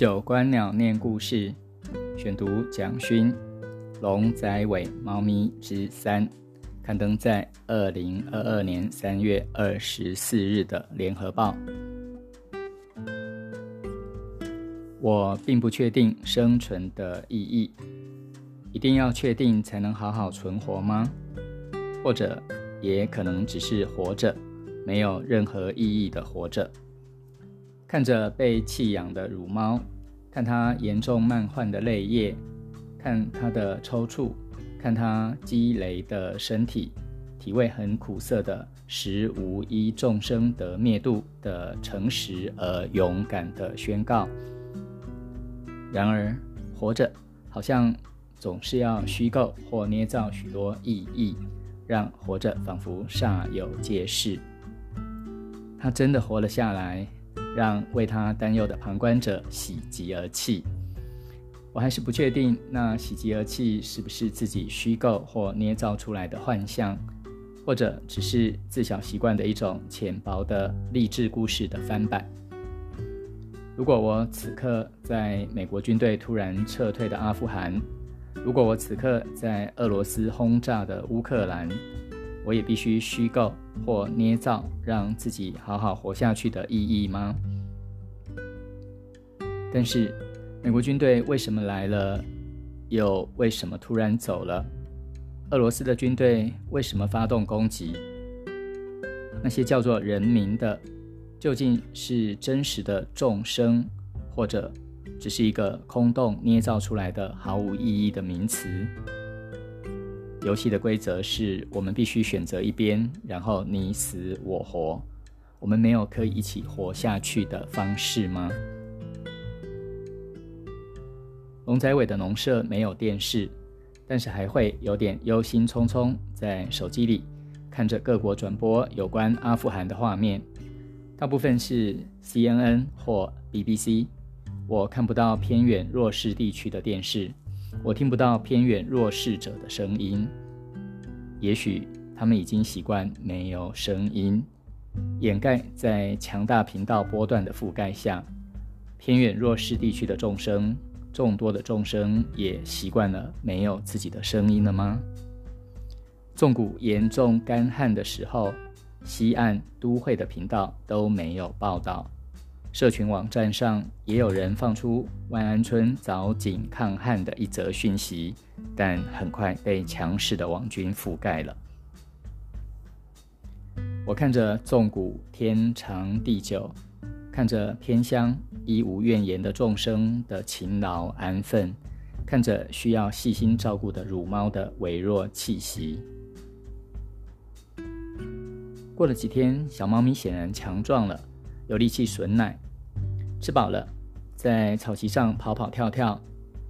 九观鸟念故事，选读蒋勋，《龙仔尾猫咪之三》，刊登在二零二二年三月二十四日的《联合报》。我并不确定生存的意义，一定要确定才能好好存活吗？或者，也可能只是活着，没有任何意义的活着。看着被弃养的乳猫，看它严重慢患的泪液，看它的抽搐，看它积累的身体，体味很苦涩的时无一众生得灭度的诚实而勇敢的宣告。然而，活着好像总是要虚构或捏造许多意义，让活着仿佛煞有介事。他真的活了下来。让为他担忧的旁观者喜极而泣。我还是不确定，那喜极而泣是不是自己虚构或捏造出来的幻象，或者只是自小习惯的一种浅薄的励志故事的翻版。如果我此刻在美国军队突然撤退的阿富汗，如果我此刻在俄罗斯轰炸的乌克兰，我也必须虚构或捏造让自己好好活下去的意义吗？但是，美国军队为什么来了，又为什么突然走了？俄罗斯的军队为什么发动攻击？那些叫做人民的，究竟是真实的众生，或者只是一个空洞捏造出来的毫无意义的名词？游戏的规则是我们必须选择一边，然后你死我活。我们没有可以一起活下去的方式吗？龙仔伟的农舍没有电视，但是还会有点忧心忡忡，在手机里看着各国转播有关阿富汗的画面，大部分是 CNN 或 BBC。我看不到偏远弱势地区的电视。我听不到偏远弱势者的声音，也许他们已经习惯没有声音，掩盖在强大频道波段的覆盖下。偏远弱势地区的众生，众多的众生也习惯了没有自己的声音了吗？纵谷严重干旱的时候，西岸都会的频道都没有报道。社群网站上也有人放出万安村凿井抗旱的一则讯息，但很快被强势的网军覆盖了。我看着纵谷天长地久，看着偏乡一无怨言的众生的勤劳安分，看着需要细心照顾的乳猫的微弱气息。过了几天，小猫咪显然强壮了。有力气吮奶，吃饱了，在草席上跑跑跳跳，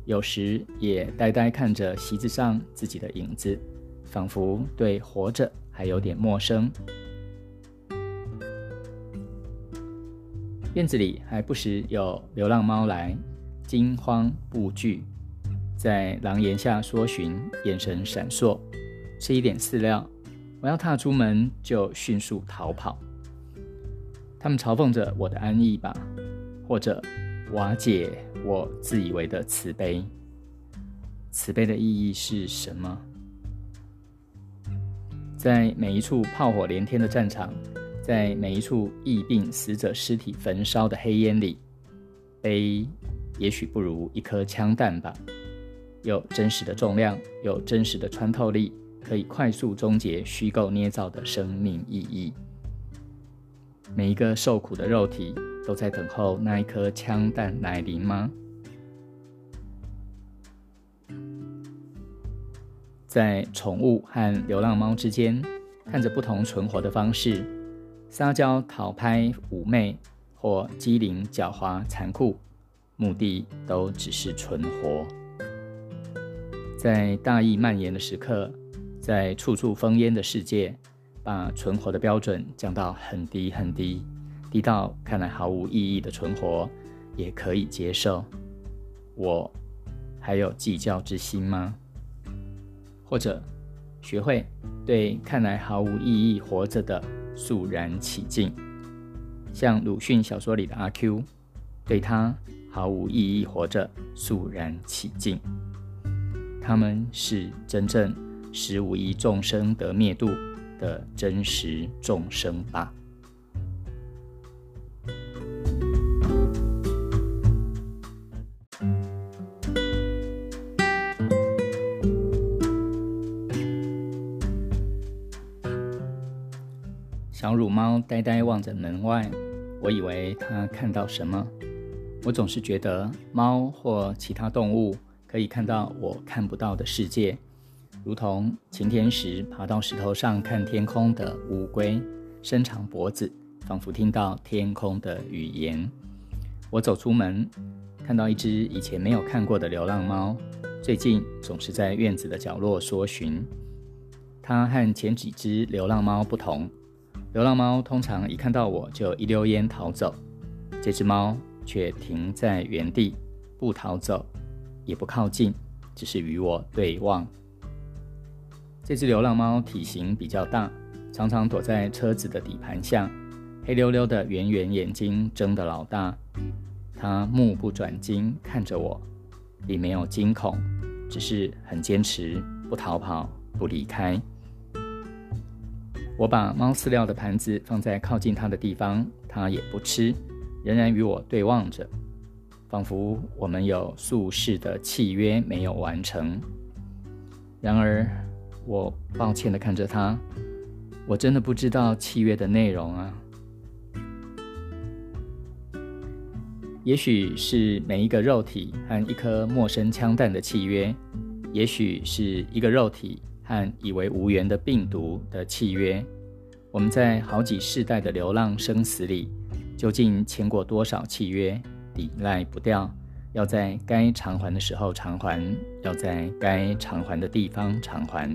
有时也呆呆看着席子上自己的影子，仿佛对活着还有点陌生。院子里还不时有流浪猫来，惊慌不惧，在廊檐下搜寻，眼神闪烁，吃一点饲料，我要踏出门就迅速逃跑。他们嘲讽着我的安逸吧，或者瓦解我自以为的慈悲。慈悲的意义是什么？在每一处炮火连天的战场，在每一处疫病死者尸体焚烧的黑烟里，悲也许不如一颗枪弹吧。有真实的重量，有真实的穿透力，可以快速终结虚构捏造的生命意义。每一个受苦的肉体都在等候那一颗枪弹来临吗？在宠物和流浪猫之间，看着不同存活的方式，撒娇、讨拍、妩媚，或机灵、狡猾、残酷，目的都只是存活。在大义蔓延的时刻，在处处烽烟的世界。把存活的标准降到很低很低，低到看来毫无意义的存活也可以接受。我还有计较之心吗？或者学会对看来毫无意义活着的肃然起敬，像鲁迅小说里的阿 Q，对他毫无意义活着，肃然起敬。他们是真正使无一众生得灭度的真实众生吧。小乳猫呆呆望着门外，我以为它看到什么。我总是觉得猫或其他动物可以看到我看不到的世界，如同晴天时爬到石头上看天空的乌龟，伸长脖子，仿佛听到天空的语言。我走出门，看到一只以前没有看过的流浪猫，最近总是在院子的角落搜寻。它和前几只流浪猫不同。流浪猫通常一看到我就一溜烟逃走，这只猫却停在原地，不逃走，也不靠近，只是与我对望。这只流浪猫体型比较大，常常躲在车子的底盘下，黑溜溜的圆圆眼睛睁得老大。它目不转睛看着我，里没有惊恐，只是很坚持，不逃跑，不离开。我把猫饲料的盘子放在靠近它的地方，它也不吃，仍然与我对望着，仿佛我们有宿世的契约没有完成。然而，我抱歉地看着他，我真的不知道契约的内容啊。也许是每一个肉体和一颗陌生枪弹的契约，也许是一个肉体。和以为无缘的病毒的契约，我们在好几世代的流浪生死里，究竟签过多少契约？抵赖不掉，要在该偿还的时候偿还，要在该偿还的地方偿还。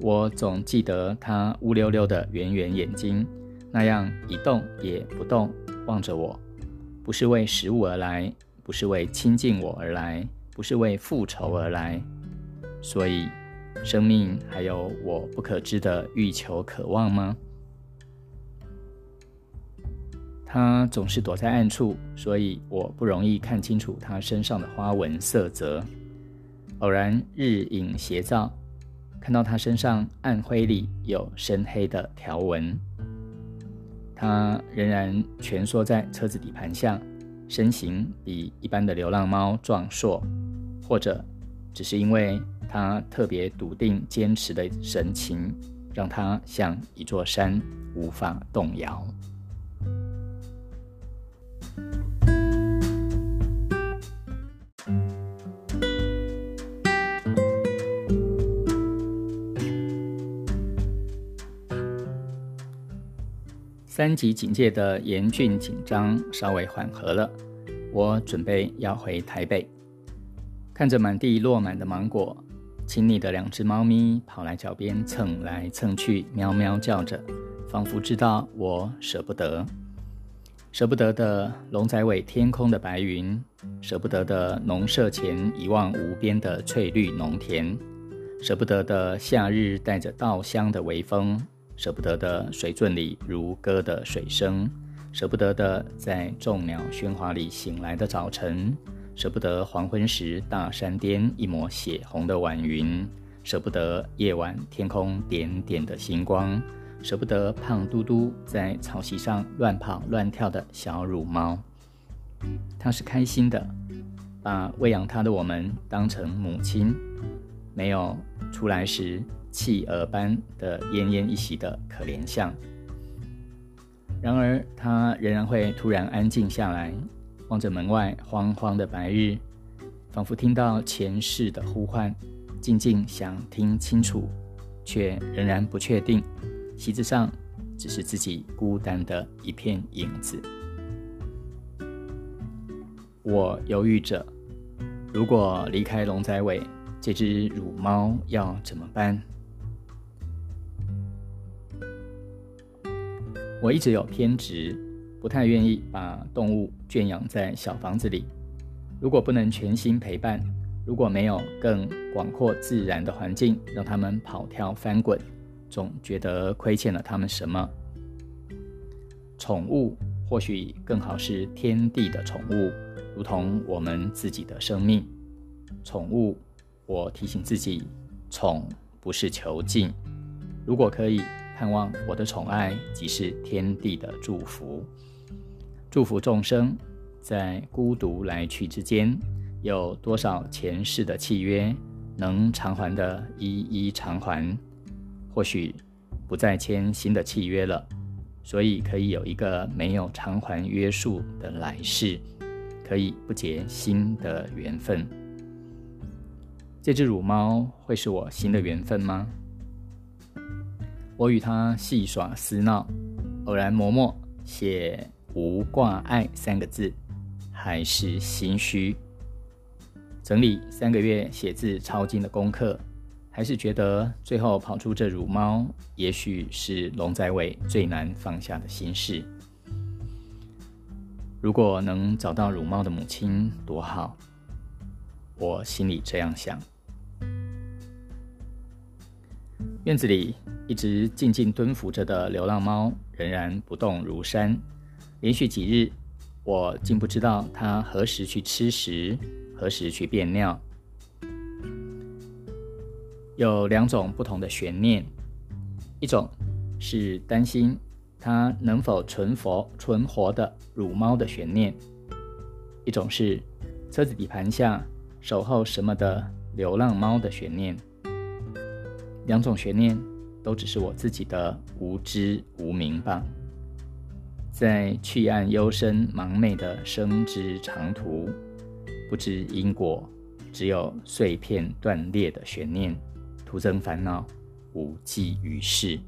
我总记得他乌溜溜的圆圆眼睛，那样一动也不动望着我，不是为食物而来，不是为亲近我而来。不是为复仇而来，所以生命还有我不可知的欲求渴望吗？他总是躲在暗处，所以我不容易看清楚他身上的花纹色泽。偶然日影斜照，看到他身上暗灰里有深黑的条纹。他仍然蜷缩在车子底盘下，身形比一般的流浪猫壮硕。或者，只是因为他特别笃定、坚持的神情，让他像一座山，无法动摇。三级警戒的严峻紧张稍微缓和了，我准备要回台北。看着满地落满的芒果，亲昵的两只猫咪跑来脚边蹭来蹭去，喵喵叫着，仿佛知道我舍不得，舍不得的龙仔尾天空的白云，舍不得的农舍前一望无边的翠绿农田，舍不得的夏日带着稻香的微风，舍不得的水圳里如歌的水声，舍不得的在众鸟喧哗里醒来的早晨。舍不得黄昏时大山巅一抹血红的晚云，舍不得夜晚天空点点的星光，舍不得胖嘟嘟在草席上乱跑乱跳的小乳猫。它是开心的，把喂养它的我们当成母亲，没有出来时企鹅般的奄奄一息的可怜相。然而，它仍然会突然安静下来。望着门外荒荒的白日，仿佛听到前世的呼唤，静静想听清楚，却仍然不确定。席子上只是自己孤单的一片影子。我犹豫着，如果离开龙仔尾，这只乳猫要怎么办？我一直有偏执。不太愿意把动物圈养在小房子里。如果不能全心陪伴，如果没有更广阔自然的环境让他们跑跳翻滚，总觉得亏欠了他们什么。宠物或许更好是天地的宠物，如同我们自己的生命。宠物，我提醒自己，宠不是囚禁。如果可以，盼望我的宠爱即是天地的祝福，祝福众生在孤独来去之间，有多少前世的契约能偿还的，一一偿还。或许不再签新的契约了。所以可以有一个没有偿还约束的来世，可以不结新的缘分。这只乳猫会是我新的缘分吗？我与他戏耍厮闹，偶然磨墨写“无挂碍”三个字，还是心虚。整理三个月写字抄经的功课。还是觉得最后跑出这乳猫，也许是龙在尾最难放下的心事。如果能找到乳猫的母亲，多好！我心里这样想。院子里一直静静蹲伏着的流浪猫，仍然不动如山。连续几日，我竟不知道它何时去吃食，何时去便尿。有两种不同的悬念，一种是担心它能否存活存活的乳猫的悬念，一种是车子底盘下守候什么的流浪猫的悬念。两种悬念都只是我自己的无知无明吧。在去暗幽深盲昧的生之长途，不知因果，只有碎片断裂的悬念。徒增烦恼，无济于事。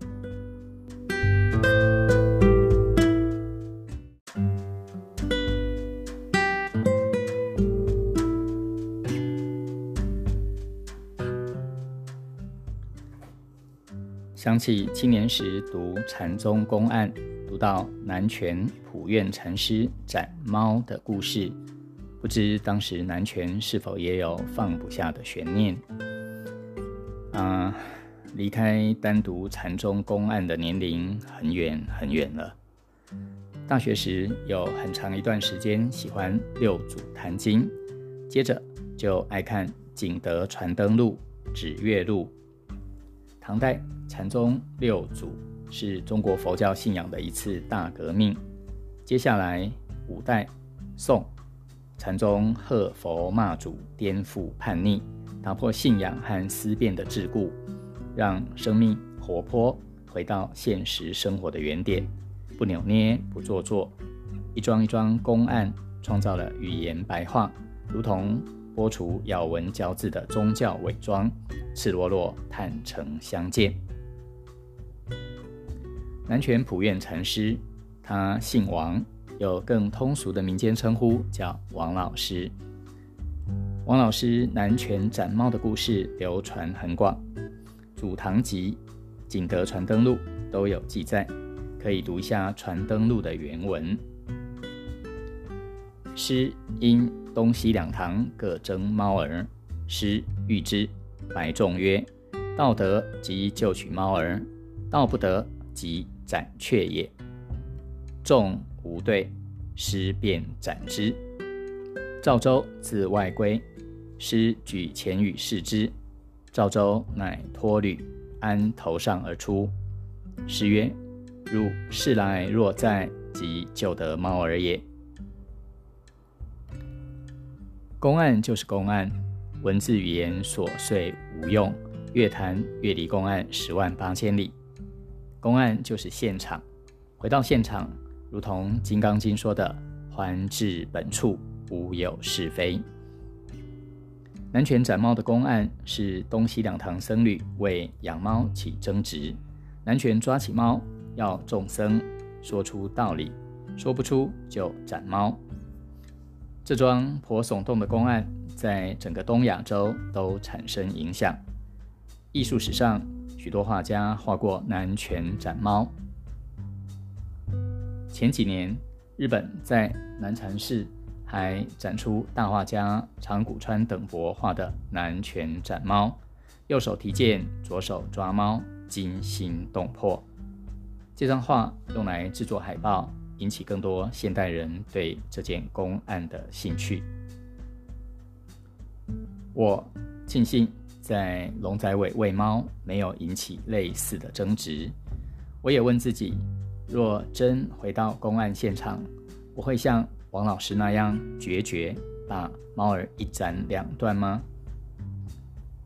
想起青年时读禅宗公案，读到南泉普愿禅师斩猫的故事，不知当时南泉是否也有放不下的悬念。啊，离开单独禅宗公案的年龄很远很远了。大学时有很长一段时间喜欢六祖坛经，接着就爱看《景德传灯录》《指月录》。唐代禅宗六祖是中国佛教信仰的一次大革命。接下来五代宋禅宗贺佛骂祖，颠覆叛逆。打破信仰和思辨的桎梏，让生命活泼，回到现实生活的原点，不扭捏，不做作，一桩一桩公案，创造了语言白话，如同剥除咬文嚼字的宗教伪装，赤裸裸坦诚相见。南拳普愿禅师，他姓王，有更通俗的民间称呼叫王老师。王老师南拳斩猫的故事流传很广，《祖堂集》《景德传灯录》都有记载，可以读一下《传灯录》的原文。师因东西两堂各争猫儿，师欲之，白众曰：“道德即救取猫儿，道不得即斩却也。”众无对，师便斩之。赵州自外归。师举前与视之，赵州乃脱履安头上而出。师曰：“汝是来若在，即救得猫儿也。”公案就是公案，文字语言琐碎无用，越谈越离公案十万八千里。公案就是现场，回到现场，如同《金刚经》说的：“还至本处，无有是非。”南拳斩猫的公案是东西两堂僧侣为养猫起争执，南拳抓起猫要众僧说出道理，说不出就斩猫。这桩颇耸动的公案在整个东亚洲都产生影响，艺术史上许多画家画过南拳斩猫。前几年，日本在南禅寺。还展出大画家长谷川等博画的南拳斩猫，右手提剑，左手抓猫，惊心动魄。这张画用来制作海报，引起更多现代人对这件公案的兴趣。我庆幸在龙仔尾喂猫没有引起类似的争执。我也问自己，若真回到公案现场，我会像王老师那样决绝，把猫儿一斩两断吗？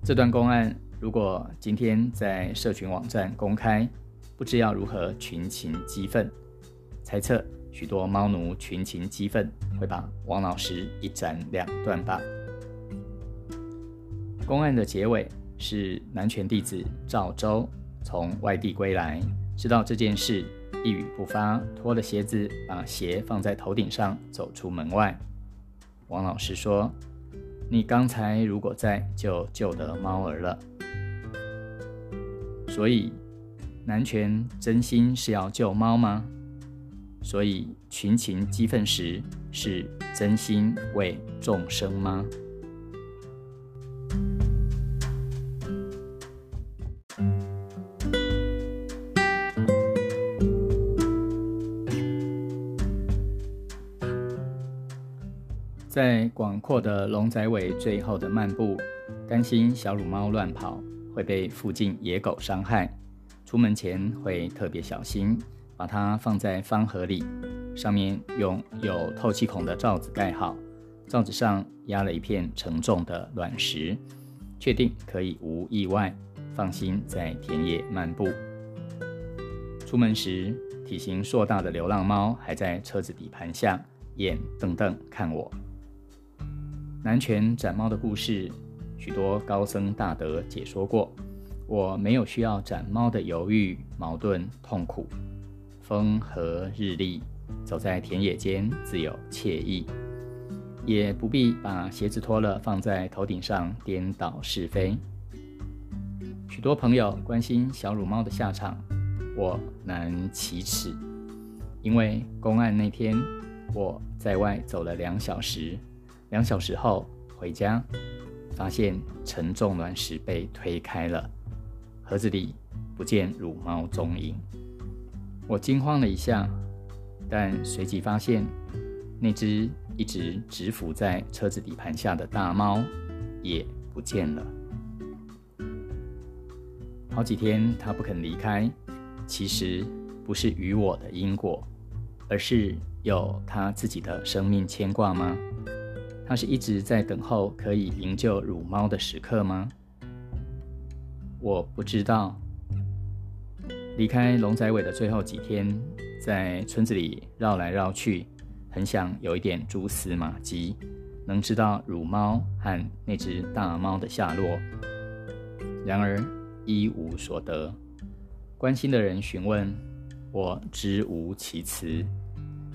这段公案如果今天在社群网站公开，不知要如何群情激愤。猜测许多猫奴群情激愤，会把王老师一斩两断吧。公案的结尾是男权弟子赵州从外地归来，知道这件事，一语不发，脱了鞋子，把鞋放在头顶上，走出门外。王老师说：“你刚才如果在，就救得猫儿了。”所以，男权真心是要救猫吗？所以群情激愤时，是真心为众生吗？在广阔的龙仔尾最后的漫步，担心小乳猫乱跑会被附近野狗伤害，出门前会特别小心，把它放在方盒里，上面用有透气孔的罩子盖好，罩子上压了一片承重的卵石，确定可以无意外，放心在田野漫步。出门时，体型硕大的流浪猫还在车子底盘下，眼瞪瞪看我。南拳斩猫的故事，许多高僧大德解说过。我没有需要斩猫的犹豫、矛盾、痛苦。风和日丽，走在田野间，自有惬意。也不必把鞋子脱了放在头顶上颠倒是非。许多朋友关心小乳猫的下场，我难启齿，因为公案那天我在外走了两小时。两小时后回家，发现沉重卵石被推开了，盒子里不见乳猫踪影。我惊慌了一下，但随即发现那只一直直伏在车子底盘下的大猫也不见了。好几天它不肯离开，其实不是与我的因果，而是有它自己的生命牵挂吗？它是一直在等候可以营救乳猫的时刻吗？我不知道。离开龙仔尾的最后几天，在村子里绕来绕去，很想有一点蛛丝马迹，能知道乳猫和那只大猫的下落。然而一无所得。关心的人询问，我知无其词，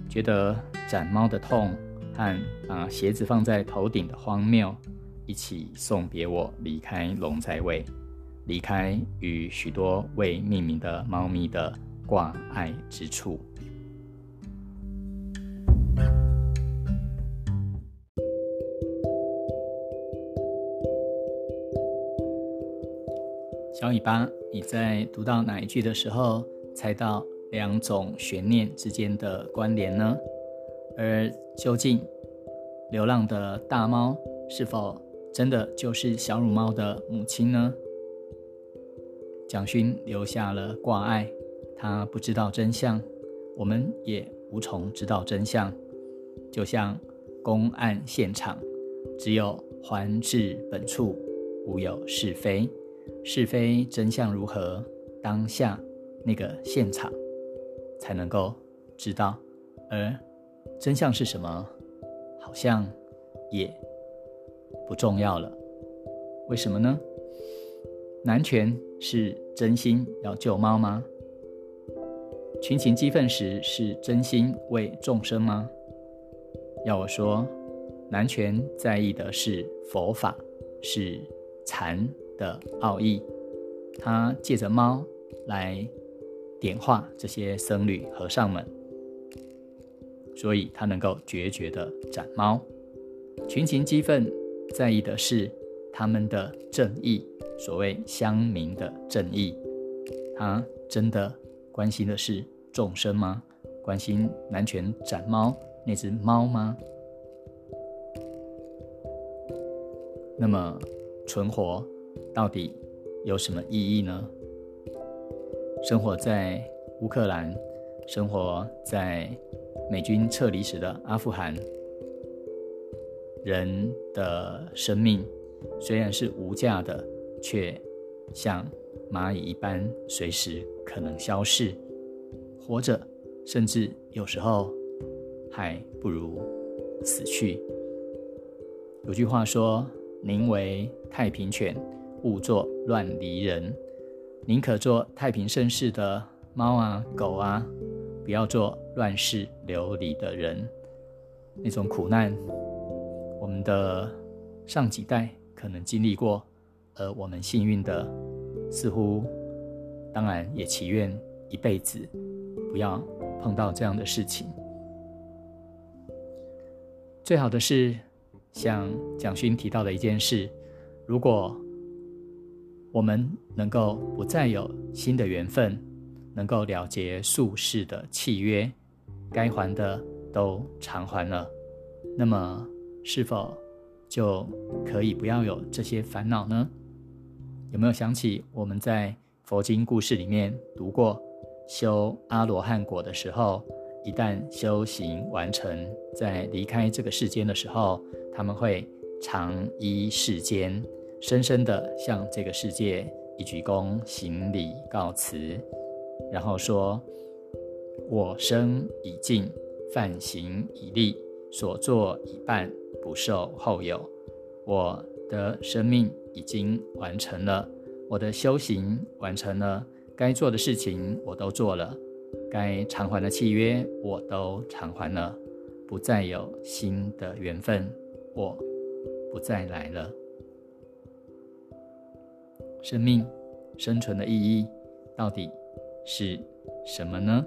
觉得斩猫的痛。和把鞋子放在头顶的荒谬，一起送别我离开龙仔尾，离开与许多未命名的猫咪的挂碍之处。小尾巴，你在读到哪一句的时候，猜到两种悬念之间的关联呢？而究竟流浪的大猫是否真的就是小乳猫的母亲呢？蒋勋留下了挂碍，他不知道真相，我们也无从知道真相。就像公案现场，只有还至本处，无有是非。是非真相如何？当下那个现场才能够知道。而真相是什么？好像也不重要了。为什么呢？男权是真心要救猫吗？群情激愤时是真心为众生吗？要我说，男权在意的是佛法，是禅的奥义。他借着猫来点化这些僧侣和尚们。所以他能够决绝地斩猫，群情激愤，在意的是他们的正义，所谓乡民的正义。他真的关心的是众生吗？关心南拳斩猫那只猫吗？那么存活到底有什么意义呢？生活在乌克兰，生活在美军撤离时的阿富汗，人的生命虽然是无价的，却像蚂蚁一般，随时可能消逝。活着，甚至有时候还不如死去。有句话说：“宁为太平犬，勿作乱离人。”宁可做太平盛世的猫啊、狗啊，不要做乱世流离的人。那种苦难，我们的上几代可能经历过，而我们幸运的，似乎当然也祈愿一辈子。不要碰到这样的事情。最好的是，像蒋勋提到的一件事：如果我们能够不再有新的缘分，能够了结宿世的契约，该还的都偿还了，那么是否就可以不要有这些烦恼呢？有没有想起我们在佛经故事里面读过？修阿罗汉果的时候，一旦修行完成，在离开这个世间的时候，他们会长依世间，深深的向这个世界一鞠躬行礼告辞，然后说：“我生已尽，犯行已立，所作已办，不受后有。我的生命已经完成了，我的修行完成了。”该做的事情我都做了，该偿还的契约我都偿还了，不再有新的缘分，我不再来了。生命生存的意义到底是什么呢？